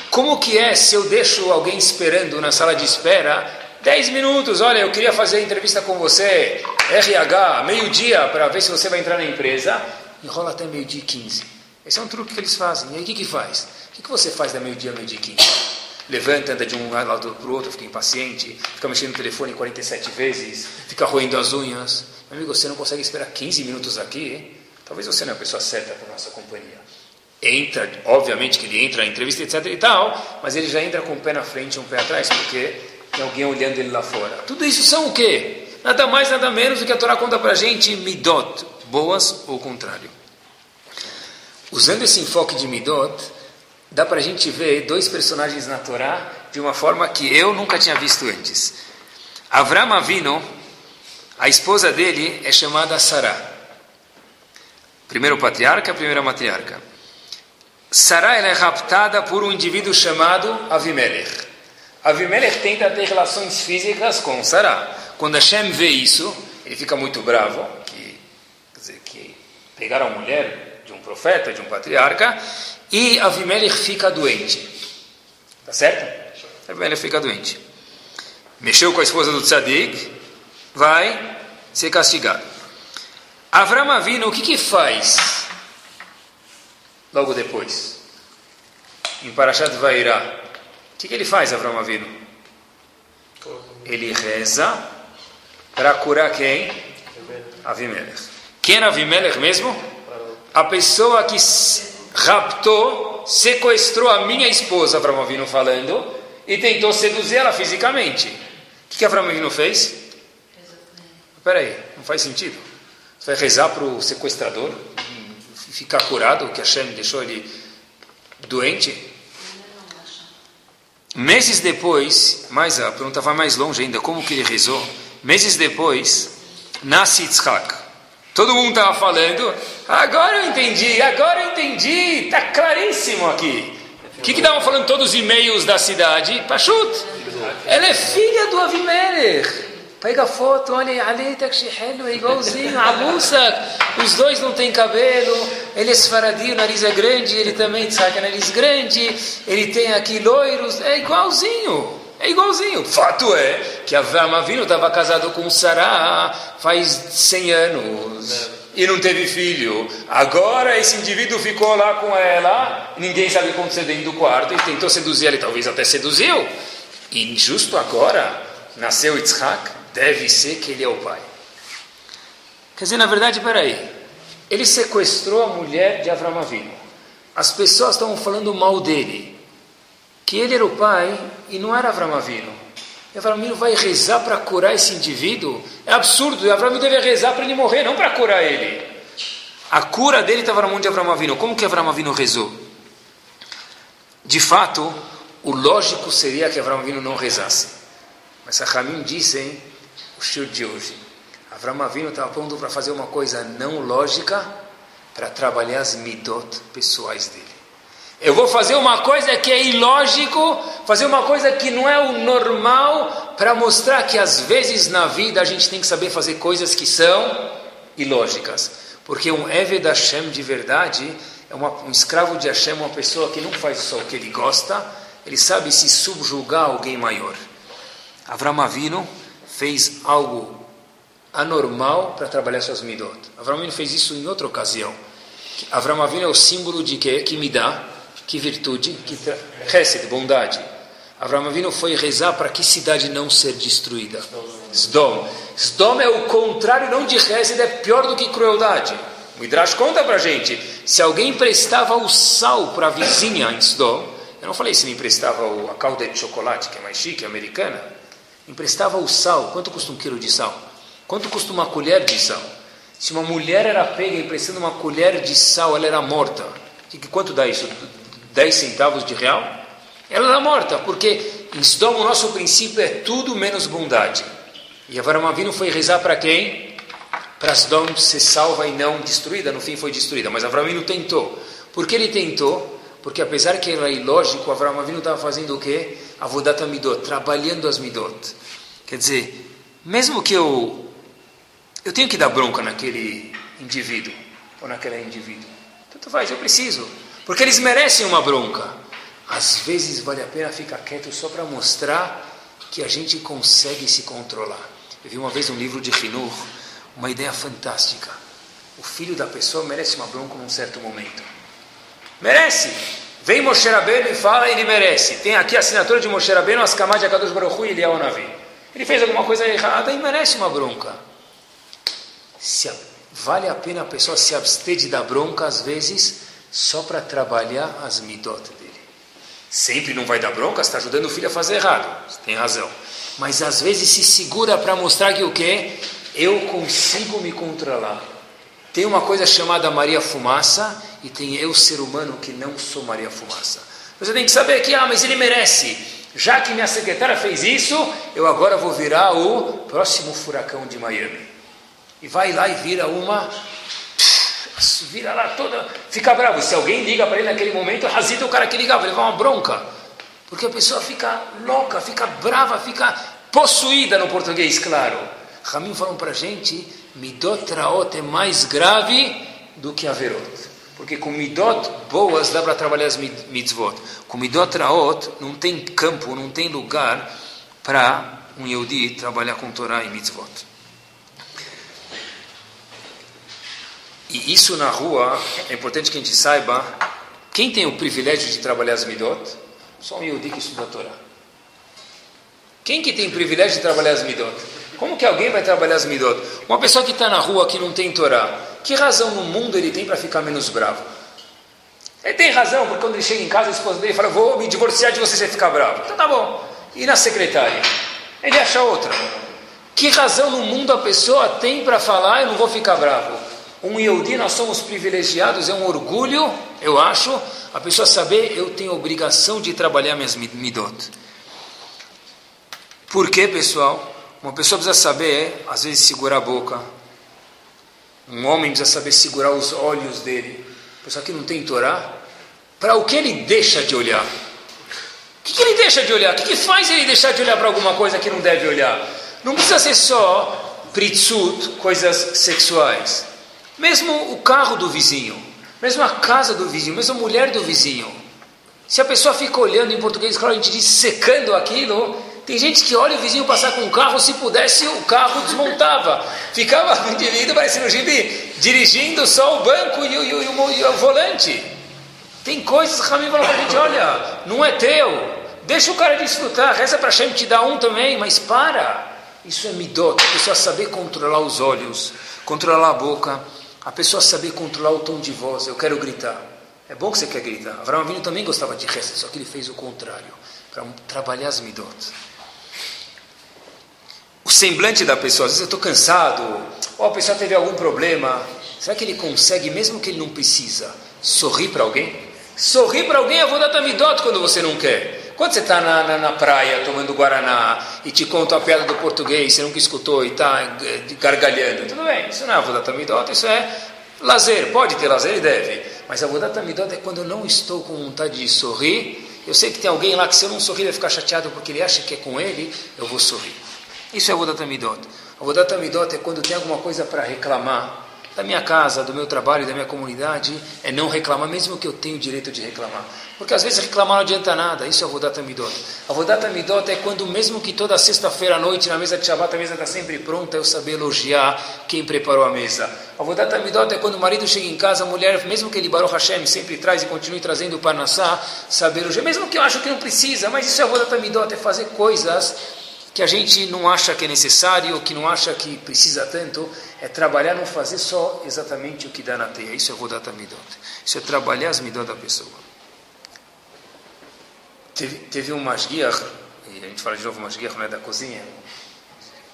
como que é se eu deixo alguém esperando na sala de espera 10 minutos, olha, eu queria fazer entrevista com você, RH, meio-dia, para ver se você vai entrar na empresa, enrola até meio-dia e 15. Esse é um truque que eles fazem. E aí o que, que faz? O que, que você faz da meio-dia a meio-dia e 15? levanta, anda de um lado para o outro, fica impaciente, fica mexendo no telefone 47 vezes, fica roendo as unhas. Meu amigo, você não consegue esperar 15 minutos aqui? Talvez você não é a pessoa certa para a nossa companhia. Entra, obviamente que ele entra na entrevista, etc e tal, mas ele já entra com um pé na frente e um pé atrás, porque tem alguém olhando ele lá fora. Tudo isso são o quê? Nada mais, nada menos do que a Torá conta para a gente, midot, boas ou contrário. Usando esse enfoque de midot, dá para a gente ver dois personagens na Torá de uma forma que eu nunca tinha visto antes. Avram Avino, a esposa dele é chamada Sará. Primeiro patriarca, primeira matriarca. Sará é raptada por um indivíduo chamado Avimelech. Avimelech tenta ter relações físicas com Sará. Quando Hashem vê isso, ele fica muito bravo, que, quer dizer, que pegaram a mulher profeta, de um patriarca, e Avimelech fica doente. Tá certo? Avimelech fica doente. Mexeu com a esposa do tzadik, vai ser castigado. Avram Avinu, o que que faz logo depois? Em Parashat Vairá. O que, que ele faz, Avram Avinu? Ele reza para curar quem? Avimelech. Quem era Avimelech mesmo? A pessoa que raptou, sequestrou a minha esposa, Avram Avinu falando, e tentou seduzir ela fisicamente. O que, que Avram Avinu fez? Aí, não faz sentido. Você vai rezar para o sequestrador ficar curado, que Hashem deixou ele doente? Meses depois, mais a pergunta vai mais longe ainda, como que ele rezou? Meses depois, nasce Yitzhak. Todo mundo estava falando, agora eu entendi, agora eu entendi, está claríssimo aqui. O que estavam falando todos os e-mails da cidade? Pachut, ela é filha do Avimelech. Pega a foto, olha, Ali é igualzinho, a moça, os dois não têm cabelo, ele é esfaradio, o nariz é grande, ele também sabe nariz grande, ele tem aqui loiros, é igualzinho. É igualzinho. O fato é que Avram Avinu estava casado com Sarah faz 100 anos e não teve filho. Agora esse indivíduo ficou lá com ela, ninguém sabe como ser dentro do quarto e tentou seduzir ela, talvez até seduziu. E justo agora nasceu Yitzhak, deve ser que ele é o pai. Quer dizer, na verdade, peraí, ele sequestrou a mulher de Avram Avinu. As pessoas estavam falando mal dele que ele era o pai e não era Avram Avinu. E Avram Avinu vai rezar para curar esse indivíduo? É absurdo, Avram deve rezar para ele morrer, não para curar ele. A cura dele estava na mão de Avram Avinu. Como que Avram Avinu rezou? De fato, o lógico seria que Avram Avinu não rezasse. Mas Rahamim dizem, o shur de hoje, Avram Avinu estava pronto para fazer uma coisa não lógica para trabalhar as midot pessoais dele. Eu vou fazer uma coisa que é ilógico, fazer uma coisa que não é o normal, para mostrar que às vezes na vida a gente tem que saber fazer coisas que são ilógicas. Porque um Eved Hashem de verdade é uma, um escravo de Hashem, uma pessoa que não faz só o que ele gosta, ele sabe se subjugar a alguém maior. Avram Avinu fez algo anormal para trabalhar suas midot. Avram Avinu fez isso em outra ocasião. Avram Avinu é o símbolo de quê? Que me dá, que virtude, que Hesed, bondade. Avram Avinu foi rezar para que cidade não ser destruída. Sdom. Sdom é o contrário, não de Hesed, é pior do que crueldade. O Midrash conta para gente, se alguém emprestava o sal para a vizinha em Sdom, eu não falei se ele emprestava a calda de chocolate, que é mais chique, americana, emprestava o sal. Quanto custa um quilo de sal? Quanto custa uma colher de sal? Se uma mulher era pega emprestando uma colher de sal, ela era morta. Quanto dá isso? 10 centavos de real? Ela era morta, porque em Sodom o nosso princípio é tudo menos bondade. E Avram Avinu foi rezar para quem? Para Sodom ser salva e não destruída. No fim foi destruída, mas Avram Avinu tentou. Por que ele tentou? Porque apesar que era ilógico, Avram Avinu estava fazendo o quê? Avodat Midot, trabalhando as Midot. Quer dizer, mesmo que eu eu tenho que dar bronca naquele indivíduo ou naquela indivíduo. Tanto faz, eu preciso. Porque eles merecem uma bronca. Às vezes vale a pena ficar quieto só para mostrar que a gente consegue se controlar. Eu vi uma vez um livro de Hinur, uma ideia fantástica. O filho da pessoa merece uma bronca num certo momento. Merece! Vem Moshe Rabbeinu e fala, ele merece. Tem aqui a assinatura de Moshe Rabbeinu, as camadas de Akadosh Baruch e Eliyahu Navi. Ele fez alguma coisa errada e merece uma bronca se, vale a pena a pessoa se abster de dar bronca às vezes só para trabalhar as midot dele. Sempre não vai dar bronca, está ajudando o filho a fazer errado, você tem razão. Mas às vezes se segura para mostrar que o quê? Eu consigo me controlar. Tem uma coisa chamada Maria Fumaça e tem eu, ser humano, que não sou Maria Fumaça. Você tem que saber que, ah, mas ele merece. Já que minha secretária fez isso, eu agora vou virar o próximo furacão de Miami e vai lá e vira uma. Vira lá toda. Fica bravo. Se alguém liga para ele naquele momento, Hazid é o cara que ligava, vai uma bronca. Porque a pessoa fica louca, fica brava, fica possuída no português, claro. Ramin falou para a gente: Midot Raot é mais grave do que Averot. Porque com Midot boas dá para trabalhar as mitzvot. Com Midot Raot não tem campo, não tem lugar para um Yehudi trabalhar com Torá e mitzvot. E isso na rua, é importante que a gente saiba, quem tem o privilégio de trabalhar as midot? Só um Yehudi que estuda a Torá. Quem que tem o privilégio de trabalhar as midot? Como que alguém vai trabalhar as midot? Uma pessoa que está na rua, que não tem Torá, que razão no mundo ele tem para ficar menos bravo? Ele tem razão, porque quando ele chega em casa, a esposa dele fala, vou me divorciar de você, você ficar bravo. Então tá bom. E na secretária? Ele acha outra. Que razão no mundo a pessoa tem para falar, eu não vou ficar bravo? Um Yehudi, nós somos privilegiados, é um orgulho, eu acho, a pessoa saber, eu tenho obrigação de trabalhar minhas midot. Por quê, pessoal? Uma pessoa precisa saber, às vezes, segurar a boca. Um homem precisa saber segurar os olhos dele. A pessoa que não tem Torá, para o que ele deixa de olhar? O que, que ele deixa de olhar? O que, que faz ele deixar de olhar para alguma coisa que não deve olhar? Não precisa ser só pritsut, coisas sexuais. Mesmo o carro do vizinho, mesmo a casa do vizinho, mesmo a mulher do vizinho. Se a pessoa fica olhando em português, claro, a gente diz secando aquilo, tem gente que olha o vizinho passar com um carro, se pudesse o carro desmontava. Ficava o *laughs* indivíduo parecendo um jibi, dirigindo só o banco e o, e o, e o, o volante. Tem coisas que Ramim fala para a gente, olha, não é teu, deixa o cara desfrutar, reza para Hashem te dar um também, mas para. Isso é midot, a pessoa saber controlar os olhos, controlar a boca, a pessoa saber controlar o tom de voz, eu quero gritar. É bom que você quer gritar. Avraham Avinu também gostava de reza, só que ele fez o contrário, para trabalhar as midot. O semblante da pessoa, às vezes eu estou cansado, ou a pessoa teve algum problema, será que ele consegue, mesmo que ele não precisa, sorrir para alguém? Sorrir para alguém, eu vou dar midot quando você não quer. Quando você está na, na, na, praia tomando Guaraná e te conta a piada do português, você nunca escutou e está gargalhando, tudo bem, isso não é Avodat Amidot, isso é lazer. Pode ter lazer e deve. Mas Avodat Amidot é quando eu não estou com vontade de sorrir. Eu sei que tem alguém lá que se eu não sorrir vai ficar chateado porque ele acha que é com ele, eu vou sorrir. Isso é Avodat Amidot. Avodat Amidot é quando tem alguma coisa para reclamar da minha casa, do meu trabalho, da minha comunidade, é não reclamar, mesmo que eu tenha o direito de reclamar. Porque às vezes reclamar não adianta nada, isso é Avodat Amidot. Avodat Amidot é quando, mesmo que toda sexta-feira à noite, na mesa de Shabbat, a mesa está sempre pronta, eu saber elogiar quem preparou a mesa. Avodat Amidot é quando o marido chega em casa, a mulher, mesmo que ele, Baruch Hashem, sempre traz e continue trazendo o Parnassá, saber elogiar, mesmo que eu acho que não precisa, mas isso é Avodat Amidot, é fazer coisas que a gente não acha que é necessário, que não acha que precisa tanto, é trabalhar, não fazer só exatamente o que dá na teia. Isso é Vodat Midot. Isso é trabalhar as Midot da pessoa. Teve, teve um Masgiach, e a gente fala de novo Masgiach, não é da cozinha,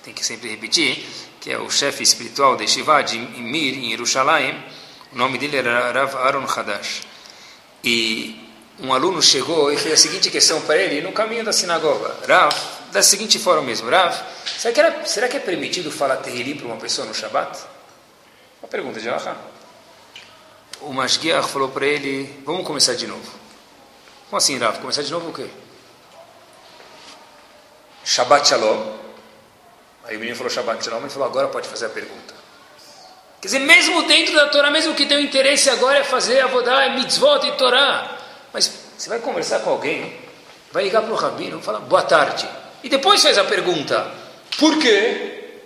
tem que sempre repetir, que é o chefe espiritual de Shiva, de Mir, em Yerushalayim, o nome dele era Rav Aaron Hadash. E um aluno chegou e fez a seguinte questão para ele no caminho da sinagoga. Rav, da seguinte forma mesmo, Rav, será que, era, será que é permitido falar Tehili para uma pessoa no Shabat? Uma pergunta de Alaha. O Mashgiach falou para ele, vamos começar de novo. Como assim, Rav? Começar de novo o quê? Shabbat Shalom. Aí o menino falou Shabbat Shalom, ele falou, agora pode fazer a pergunta. Quer dizer, mesmo dentro da Torá, mesmo que tenha interesse agora é fazer avodá, é mitzvot e Torá. Mas você vai conversar com alguém, vai ligar para o rabino, fala boa tarde. E depois faz a pergunta: por quê?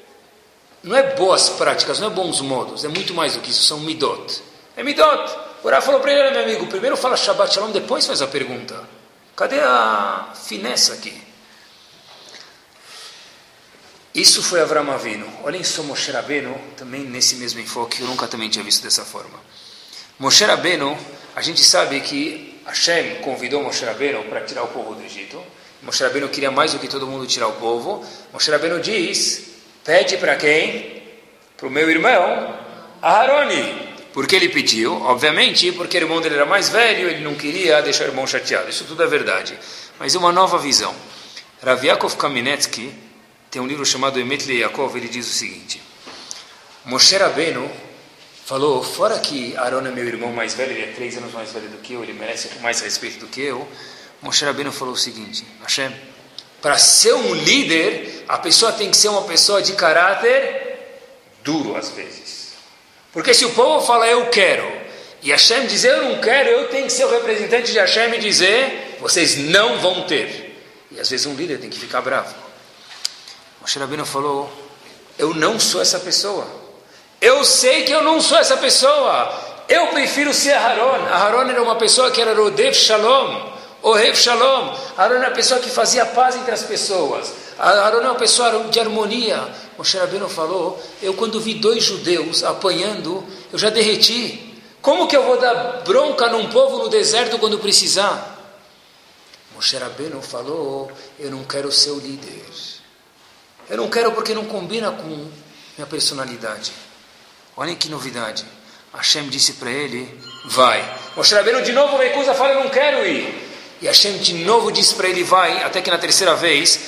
Não é boas práticas, não é bons modos, é muito mais do que isso, são midot. É midot. O Rav falou para ele, meu amigo, primeiro fala Shabbat Shalom, depois faz a pergunta. Cadê a finesse aqui? Isso foi Avram Avinu. Olhem só Moshe Rabbeinu, também nesse mesmo enfoque, eu nunca também tinha visto dessa forma. Moshe Rabbeinu, a gente sabe que Hashem convidou Moshe Rabbeinu para tirar o povo do Egito. Moshe Rabbeinu queria mais do que todo mundo tirar o povo. Moshe Rabbeinu diz, pede para quem? Para o meu irmão, Aharoni. Por que ele pediu? Obviamente, porque o irmão dele era mais velho, ele não queria deixar o irmão chateado. Isso tudo é verdade. Mas uma nova visão. Rav Yaakov Kaminetsky tem um livro chamado Emet Yaakov, ele diz o seguinte. Moshe Rabbeinu falou, fora que Aaron é meu irmão mais velho, ele é três anos mais velho do que eu, ele merece mais respeito do que eu, Moshe Rabbeinu falou o seguinte, Hashem, para ser um líder, a pessoa tem que ser uma pessoa de caráter duro às vezes. Porque se o povo fala eu quero, e Hashem dizer eu não quero, eu tenho que ser o representante de Hashem e dizer vocês não vão ter. E às vezes um líder tem que ficar bravo. Moshe Rabbeinu falou, eu não sou essa pessoa. Eu sei que eu não sou essa pessoa. Eu prefiro ser Aaron. Aaron era uma pessoa que era Rodev Shalom. Ohev Shalom. Aaron era uma pessoa que fazia paz entre as pessoas. Aaron é uma pessoa de harmonia. Moshe Rabbeinu falou, eu quando vi dois judeus apanhando, eu já derreti. Como que eu vou dar bronca num povo no deserto quando precisar? Moshe Rabbeinu falou, eu não quero ser o líder. Eu não quero porque não combina com minha personalidade. Olhem que novidade. Hashem disse para ele, vai. Moshe Rabbeinu de novo recusa, fala, eu não quero ir. E Hashem de novo disse para ele, vai. Até que na terceira vez,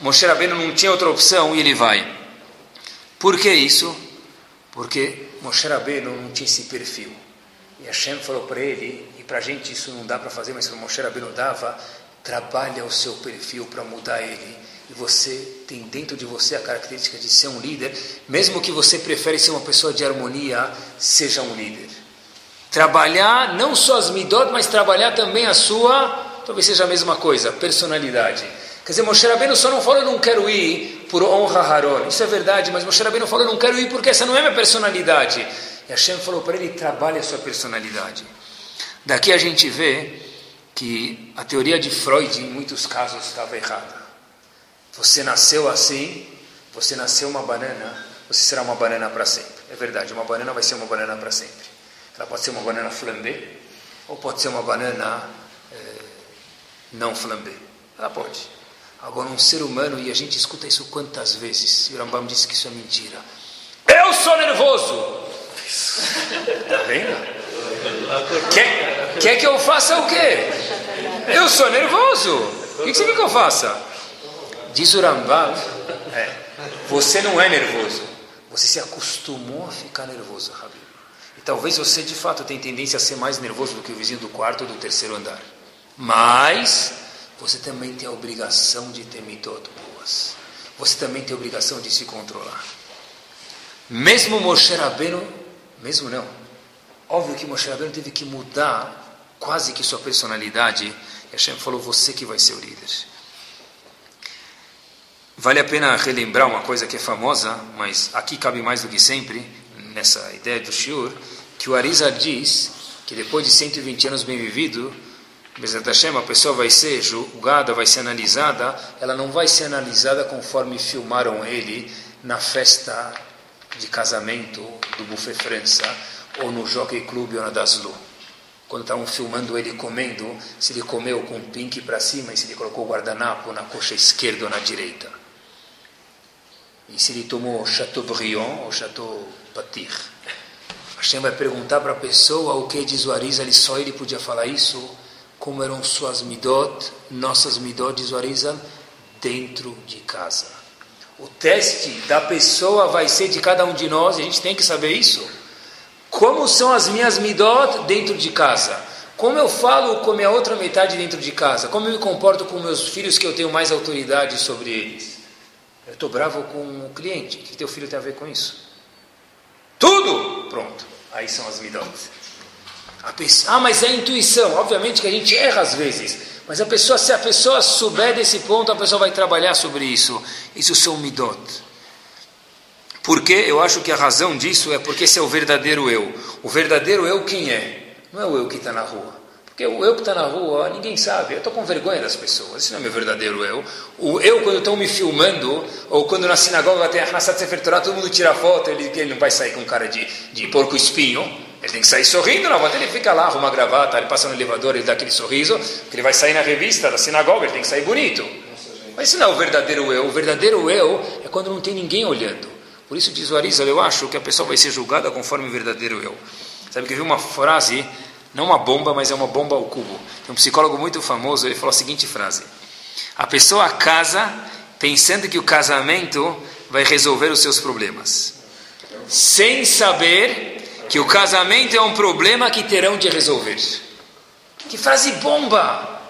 Moshe Rabbeinu não tinha outra opção e ele vai. Por que isso? Porque Moshe Rabbeinu não tinha esse perfil. E Hashem falou para ele, e para a gente isso não dá para fazer, mas para Moshe Rabbeinu dava, trabalha o seu perfil para mudar ele e você tem dentro de você a característica de ser um líder, mesmo que você prefere ser uma pessoa de harmonia, seja um líder. Trabalhar não só as midot, mas trabalhar também a sua, talvez seja a mesma coisa, personalidade. Quer dizer, Moshe Rabbeinu só não falou eu não quero ir por honra Haron. Isso é verdade, mas Moshe Rabbeinu falou eu não quero ir porque essa não é minha personalidade. E Hashem falou para ele, trabalhe a sua personalidade. Daqui a gente vê que a teoria de Freud, em muitos casos, estava errada. Você nasceu assim, você nasceu uma banana, você será uma banana para sempre. É verdade, uma banana vai ser uma banana para sempre. Ela pode ser uma banana flambé, ou pode ser uma banana não flambé. Ela pode. Agora, um ser humano, e a gente escuta isso quantas vezes, e o Rambam disse que isso é mentira. Eu sou nervoso! Está vendo? Quer, quer que eu faça o quê? Eu sou nervoso! O que, você quer que eu faça? Diz o Rambam, é, você não é nervoso. Você se acostumou a ficar nervoso, Habib. E talvez você de fato tenha tendência a ser mais nervoso do que o vizinho do quarto ou do terceiro andar. Mas você também tem a obrigação de ter mitot boas. Você também tem a obrigação de se controlar. Mesmo Moshe Rabbeinu, mesmo não, óbvio que Moshe Rabbeinu teve que mudar quase que sua personalidade. E Hashem falou, você que vai ser o líder. Vale a pena relembrar uma coisa que é famosa, mas aqui cabe mais do que sempre, nessa ideia do Shiur, que o Arisa diz que depois de 120 anos bem vivido, Hashem, a pessoa vai ser julgada, vai ser analisada, ela não vai ser analisada conforme filmaram ele na festa de casamento do Buffet França, ou no Jockey Club ou na Daslu. Quando estavam filmando ele comendo, se ele comeu com o pink para cima e se ele colocou o guardanapo na coxa esquerda ou na direita. E se ele tomou Chateaubriand ou Chateau Patir. Hashem vai perguntar para a pessoa o que diz o Arisa, ele só ele podia falar isso, como eram suas midot, nossas midot, diz o Arisa, dentro de casa. O teste da pessoa vai ser de cada um de nós, e a gente tem que saber isso. Como são as minhas midot dentro de casa? Como eu falo com a minha outra metade dentro de casa? Como eu me comporto com meus filhos que eu tenho mais autoridade sobre eles? Eu estou bravo com o cliente. O que teu filho tem a ver com isso? Tudo! Pronto. Aí são as midot. Pessoa, ah, mas é intuição. Obviamente que a gente erra às vezes. Mas a pessoa, se a pessoa souber desse ponto, a pessoa vai trabalhar sobre isso. Isso são midot. Porque eu acho que a razão disso é porque esse é o verdadeiro eu. O verdadeiro eu quem é? Não é o eu que está na rua. Porque o eu que está na rua, ninguém sabe. Eu estou com vergonha das pessoas. Esse não é meu verdadeiro eu. O eu, quando estão me filmando, ou quando na sinagoga tem a Hassat Sefer Torah, todo mundo tira foto, ele, ele não vai sair com cara de, de porco espinho. Ele tem que sair sorrindo na volta. Ele fica lá, arruma a gravata, ele passa no elevador, ele dá aquele sorriso, que ele vai sair na revista da sinagoga, ele tem que sair bonito. Mas isso não é o verdadeiro eu. O verdadeiro eu é quando não tem ninguém olhando. Por isso diz o Arizal, eu acho que a pessoa vai ser julgada conforme o verdadeiro eu. Sabe que eu vi uma frase não uma bomba, mas é uma bomba ao cubo. Tem um psicólogo muito famoso, ele falou a seguinte frase: A pessoa casa pensando que o casamento vai resolver os seus problemas, sem saber que o casamento é um problema que terão de resolver. Que frase bomba!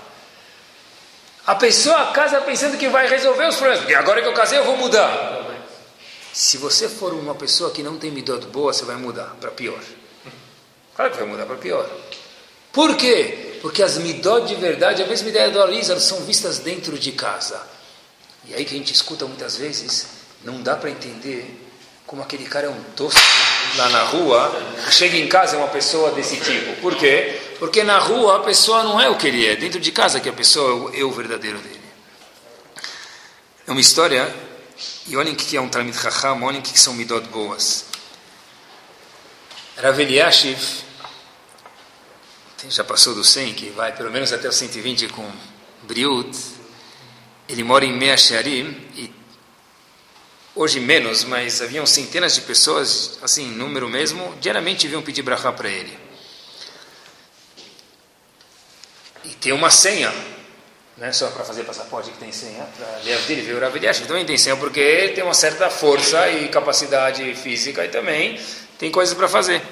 A pessoa casa pensando que vai resolver os problemas, porque agora que eu casei eu vou mudar. Se você for uma pessoa que não tem midot boa, você vai mudar para pior. Claro que vai mudar para pior. Por quê? Porque as midot de verdade, a mesma ideia do Alisa, são vistas dentro de casa. E aí que a gente escuta muitas vezes, não dá para entender como aquele cara é um tosco lá na rua, chega em casa é uma pessoa desse tipo. Por quê? Porque na rua a pessoa não é o que ele é, dentro de casa que a pessoa é o eu verdadeiro dele. É uma história, e olhem o que é um Talmud Chacham, olhem o que são midot boas. Rav Eliashiv, já passou do 100, que vai pelo menos até o 120 com Briut, ele mora em Mea Shearim, e hoje menos, mas haviam centenas de pessoas, assim, número mesmo, diariamente vinham pedir brachá para ele. E tem uma senha, não é só para fazer passaporte que tem senha, para o Rav que também tem senha, porque tem uma certa força e capacidade física e também tem coisas para fazer.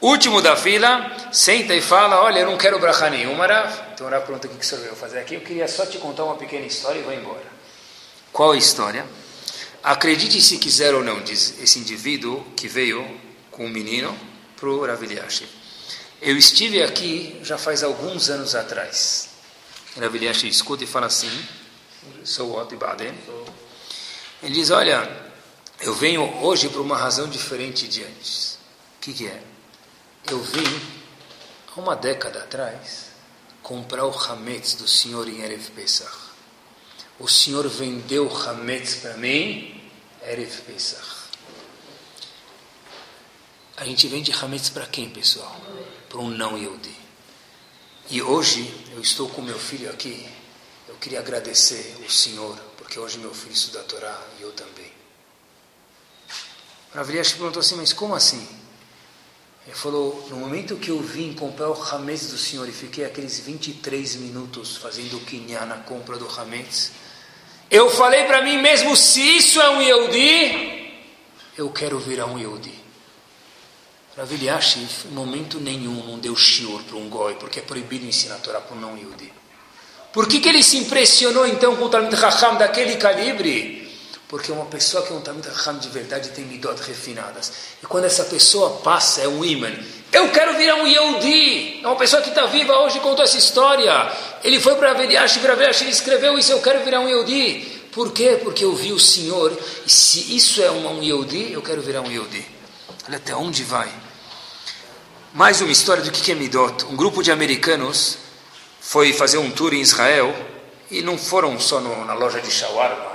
Último da fila, senta e fala, olha, eu não quero brachá nenhuma, Rav. Então Rav pergunta o que você veio fazer aqui. Eu queria só te contar uma pequena história e vou embora. Qual a história? Acredite se quiser ou não, diz esse indivíduo que veio com um menino para o Rav Eliashi. Eu estive aqui já faz alguns anos atrás. Rav Eliashi escuta e fala assim, sou o Baden. Ele diz, olha, eu venho hoje por uma razão diferente de antes. O que, que é? eu vim, há uma década atrás, comprar o Hametz do senhor em Erev Pesach. O senhor vendeu o Hametz para mim, Erev Pesach. A gente vende Hametz para quem, pessoal? Para um não Yehudi. E hoje eu estou com meu filho aqui. Eu queria agradecer o Senhor, porque hoje meu filho estuda a Torá e eu também. Ravriash perguntou assim, mas como assim? Ele falou, no momento que eu vim comprar o Hametz do Senhor e fiquei aqueles 23 minutos fazendo o Kinyan na compra do Hametz, eu falei para mim mesmo, se isso é um Yehudi, eu quero virar um Yehudi. Rav em momento nenhum, não deu shiur para um goi, porque é proibido ensinar a Torá para um não Yehudi. Por que, que ele se impressionou então com o Talmud Raham daquele calibre? Porque uma pessoa que é um Talmud Raham de verdade tem midot refinadas. E quando essa pessoa passa, é um imã. Eu quero virar um Yehudi. É uma pessoa que está viva hoje e contou essa história. Ele foi para Aveliash, para Aveliash, ele escreveu isso, eu quero virar um Yehudi. Por quê? Porque eu vi o Senhor. E se isso é um, Yehudi, eu quero virar um Yehudi. Olha até onde vai. Mais uma história do que é midot. Um grupo de americanos foi fazer um tour em Israel e não foram só no, na loja de shawarma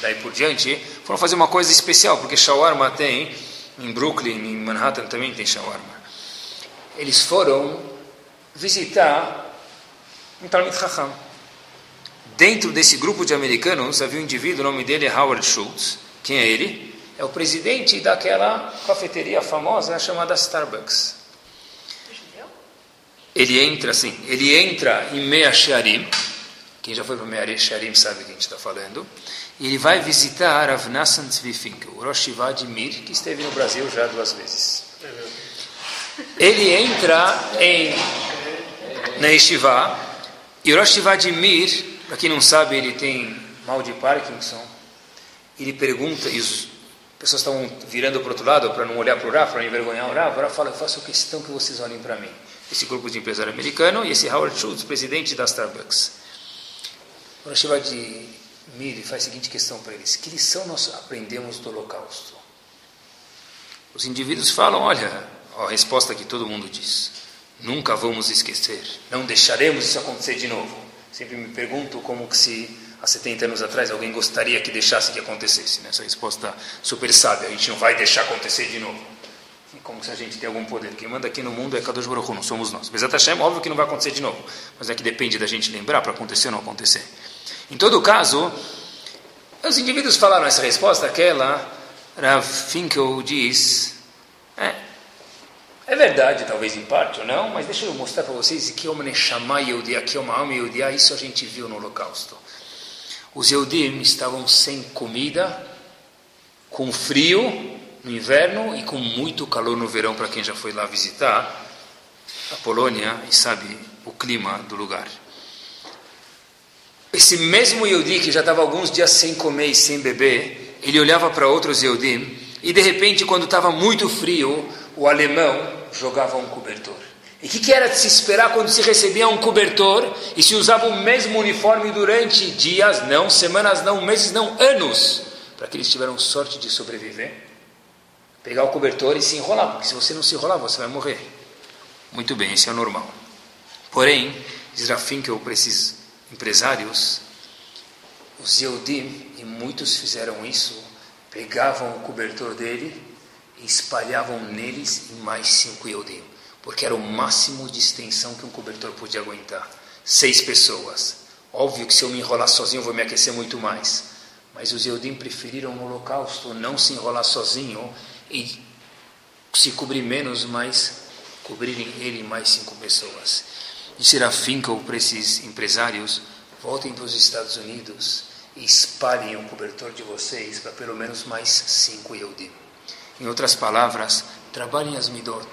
daí por diante, foram fazer uma coisa especial, porque shawarma tem, em Brooklyn, em Manhattan também tem shawarma. Eles foram visitar um Talmud Chacham. Dentro desse grupo de americanos havia um indivíduo, o nome dele é Howard Schultz. Quem é ele? É o presidente daquela cafeteria famosa chamada Starbucks. Ele entra assim, ele entra em Mea Shearim. Quem já foi para Mea Shearim sabe o que a gente está falando. E ele vai visitar Rav Nassan Tzvi Finkel, o Rosh de Mir, que esteve no Brasil já duas vezes. Ele entra em, na Yeshiva, e Rosh Hashivah de Mir, para quem não sabe, ele tem mal de Parkinson. Ele pergunta, e as pessoas estão virando para o outro lado para não olhar para o Rav, para não envergonhar o Rav. O Rav fala, eu faço questão que vocês olhem para mim. Esse grupo de empresário americano e esse Howard Schultz, presidente da Starbucks. O Rosh de Miri faz a seguinte questão para eles: que lição nós aprendemos do Holocausto? Os indivíduos falam: olha, a resposta que todo mundo diz: nunca vamos esquecer, não deixaremos isso acontecer de novo. Sempre me pergunto como que se há 70 anos atrás alguém gostaria que deixasse que acontecesse. Né? Essa resposta super sábia: a gente não vai deixar acontecer de novo. E como se a gente tem algum poder. Quem manda aqui no mundo é Kadosh Baruch não somos nós. Bezat Hashem, óbvio que não vai acontecer de novo. Mas é que depende da gente lembrar para acontecer ou não acontecer. Em todo caso, os indivíduos falaram essa resposta, aquela, Rav Finkel diz, é, é verdade, talvez em parte ou não, mas deixa eu mostrar para vocês que é uma Neshama Yehudia, que uma alma Yehudia, isso a gente viu no Holocausto. Os Yehudim estavam sem comida, com frio no inverno e com muito calor no verão, para quem já foi lá visitar a Polônia e sabe o clima do lugar. Esse mesmo Yehudi que já estava alguns dias sem comer e sem beber, ele olhava para outros Yehudim e de repente, quando estava muito frio, o alemão jogava um cobertor. E o que, que, era de se esperar quando se recebia um cobertor e se usava o mesmo uniforme durante dias, não, semanas, não, meses, não, anos, para que eles tiveram sorte de sobreviver? Pegar o cobertor e se enrolar, porque se você não se enrolar, você vai morrer. Muito bem, isso é normal. Porém, diz Rafim que eu preciso empresários, os Yehudim, e muitos fizeram isso, pegavam o cobertor dele e espalhavam neles mais cinco Yehudim, porque era o máximo de extensão que um cobertor podia aguentar. Seis pessoas. Óbvio que se eu me enrolar sozinho eu vou me aquecer muito mais. Mas os Yehudim preferiram no holocausto não se enrolar sozinho e se cobrir menos, mas cobrirem ele mais cinco pessoas de Serafinkel para esses empresários, voltem para os Estados Unidos e espalhem o cobertor de vocês para pelo menos mais cinco Yehudim. Em outras palavras, trabalhem as midot.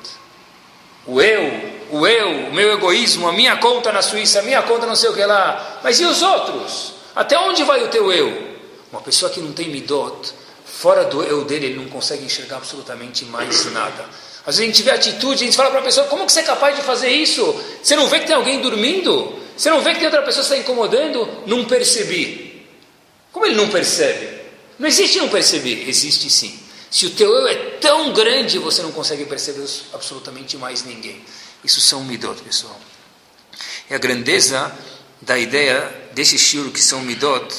O eu, o eu, o meu egoísmo, a minha conta na Suíça, a minha conta não sei o que lá. Mas e os outros? Até onde vai o teu eu? Uma pessoa que não tem midot, fora do eu dele, ele não consegue enxergar absolutamente mais nada. Às vezes a gente vê atitude, a gente fala para a pessoa, como que você é capaz de fazer isso? Você não vê que tem alguém dormindo? Você não vê que tem outra pessoa que está incomodando? Não percebi. Como ele não percebe? Não existe não perceber, existe sim. Se o teu eu é tão grande, você não consegue perceber absolutamente mais ninguém. Isso são midot, pessoal. E a grandeza da ideia desse shiro que são midot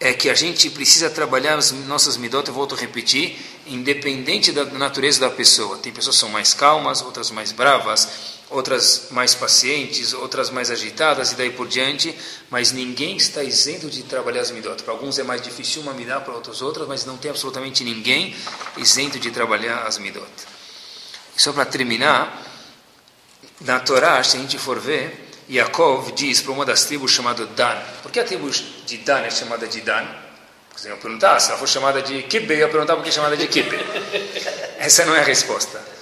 é que a gente precisa trabalhar as nossas midot, eu volto a repetir, independente da natureza da pessoa. Tem pessoas que são mais calmas, outras mais bravas, outras mais pacientes, outras mais agitadas e daí por diante, mas ninguém está isento de trabalhar as midot. Para alguns é mais difícil uma midot, para outros outras, mas não tem absolutamente ninguém isento de trabalhar as midot. E só para terminar, na Torá, se a gente for ver, Yaakov diz para uma das tribos chamada Dan. Por que a tribo de Dan é chamada de Dan? Você ia perguntar, se ela for chamada de Kibe, eu ia perguntar por que é chamada de Kibe. Essa não é a resposta.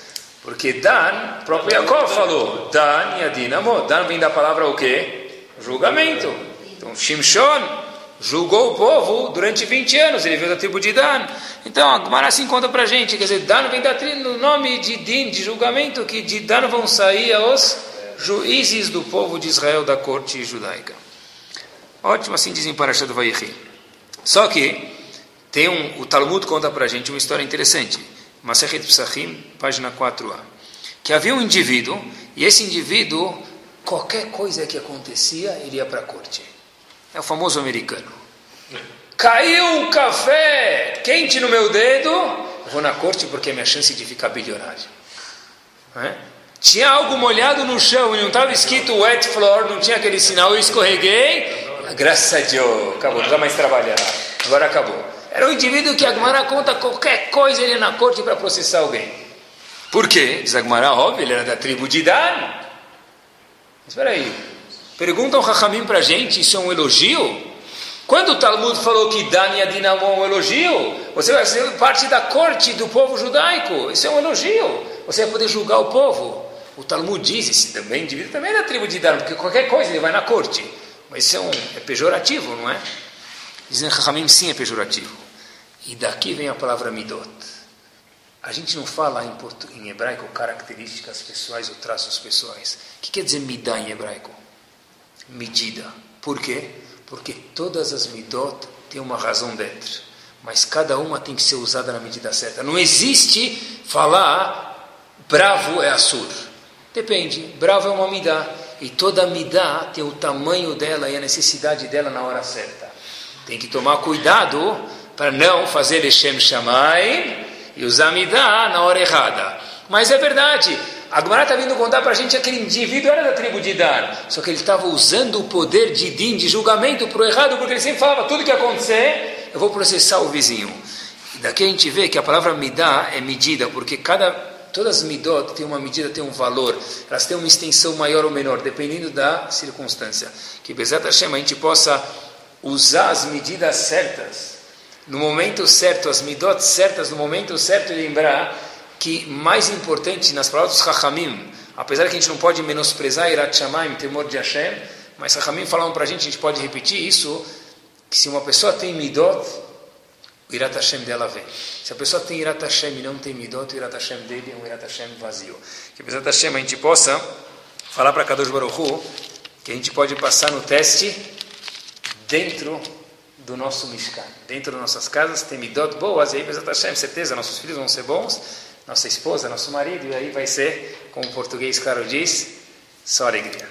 Porque Dan, o próprio Yaakov falou, Dan e Adinamo. Dan vem da palavra o quê? Julgamento. Então, Shimshon julgou o povo durante 20 anos, ele veio da tribo de Dan. Então, a Gemara se encontra para a gente, quer dizer, Dan vem da tribo, no nome de Din, de julgamento, que de Dan vão sair os juízes do povo de Israel da corte judaica. Ótimo, assim dizem para do Vayechi. Só que tem um, o Talmud conta para a gente uma história interessante. Masechet Psachim, página 4a. Que havia um indivíduo, e esse indivíduo, qualquer coisa que acontecia, ele ia para a corte. É o famoso americano. Caiu um café quente no meu dedo, vou na corte porque é minha chance de ficar bilionário. É? Tinha algo molhado no chão e não estava escrito wet floor, não tinha aquele sinal, eu escorreguei, graças a Deus, acabou, não precisa mais trabalhar, agora acabou. Era um indivíduo que a Agmará conta qualquer coisa, ele na corte para processar alguém. Por quê? Diz Agmará, óbvio, ele era da tribo de Dan. Espera aí, Perguntam Rahamim para a gente, isso é um elogio? Quando o Talmud falou que Dan e Adinamon é um elogio, você vai ser parte da corte do povo judaico. Isso é um elogio. Você vai poder julgar o povo. O Talmud diz, esse também indivíduo também é da tribo de Dan, porque qualquer coisa ele vai na corte. Mas isso é, um, é pejorativo, não é? Dizem Rahamim, sim, é pejorativo. E daqui vem a palavra midot. A gente não fala em, em hebraico características pessoais ou traços pessoais. O que quer dizer midá em hebraico? medida. Por quê? Porque todas as midot têm uma razão dentro, mas cada uma tem que ser usada na medida certa. Não existe falar bravo é assur. Depende, bravo é uma midá, e toda midá tem o tamanho dela e a necessidade dela na hora certa. Tem que tomar cuidado para não fazer Hashem Shamai e usar midá na hora errada. Mas é verdade, a Gemara está vindo contar para a gente que aquele indivíduo era da tribo de Dan, só que ele estava usando o poder de din, de julgamento para o errado, porque ele sempre falava, tudo que acontecer, eu vou processar o vizinho. E daqui a gente vê que a palavra midá é medida, porque cada, todas as midot têm uma medida, têm um valor, elas têm uma extensão maior ou menor, dependendo da circunstância. Que Bezat Hashem a gente possa usar as medidas certas, no momento certo, as midot certas, no momento certo, lembrar que mais importante nas palavras dos Chachamim, apesar que a gente não pode menosprezar Irat Shamayim, temor de Hashem, mas Chachamim falaram para a gente, a gente pode repetir isso, que se uma pessoa tem Midot, o Irat Hashem dela vem. Se a pessoa tem Irat Hashem e não tem Midot, o Irat Hashem dele é um Irat Hashem vazio. Que apesar Hashem a gente possa falar para Kadosh Baruch Hu, que a gente pode passar no teste dentro do nosso Mishkan. Dentro das nossas casas tem Midot boas, e aí, Bezat Hashem, certeza, nossos filhos vão ser bons, nossa esposa, nosso marido, e aí vai ser, como o português claro diz, só alegria.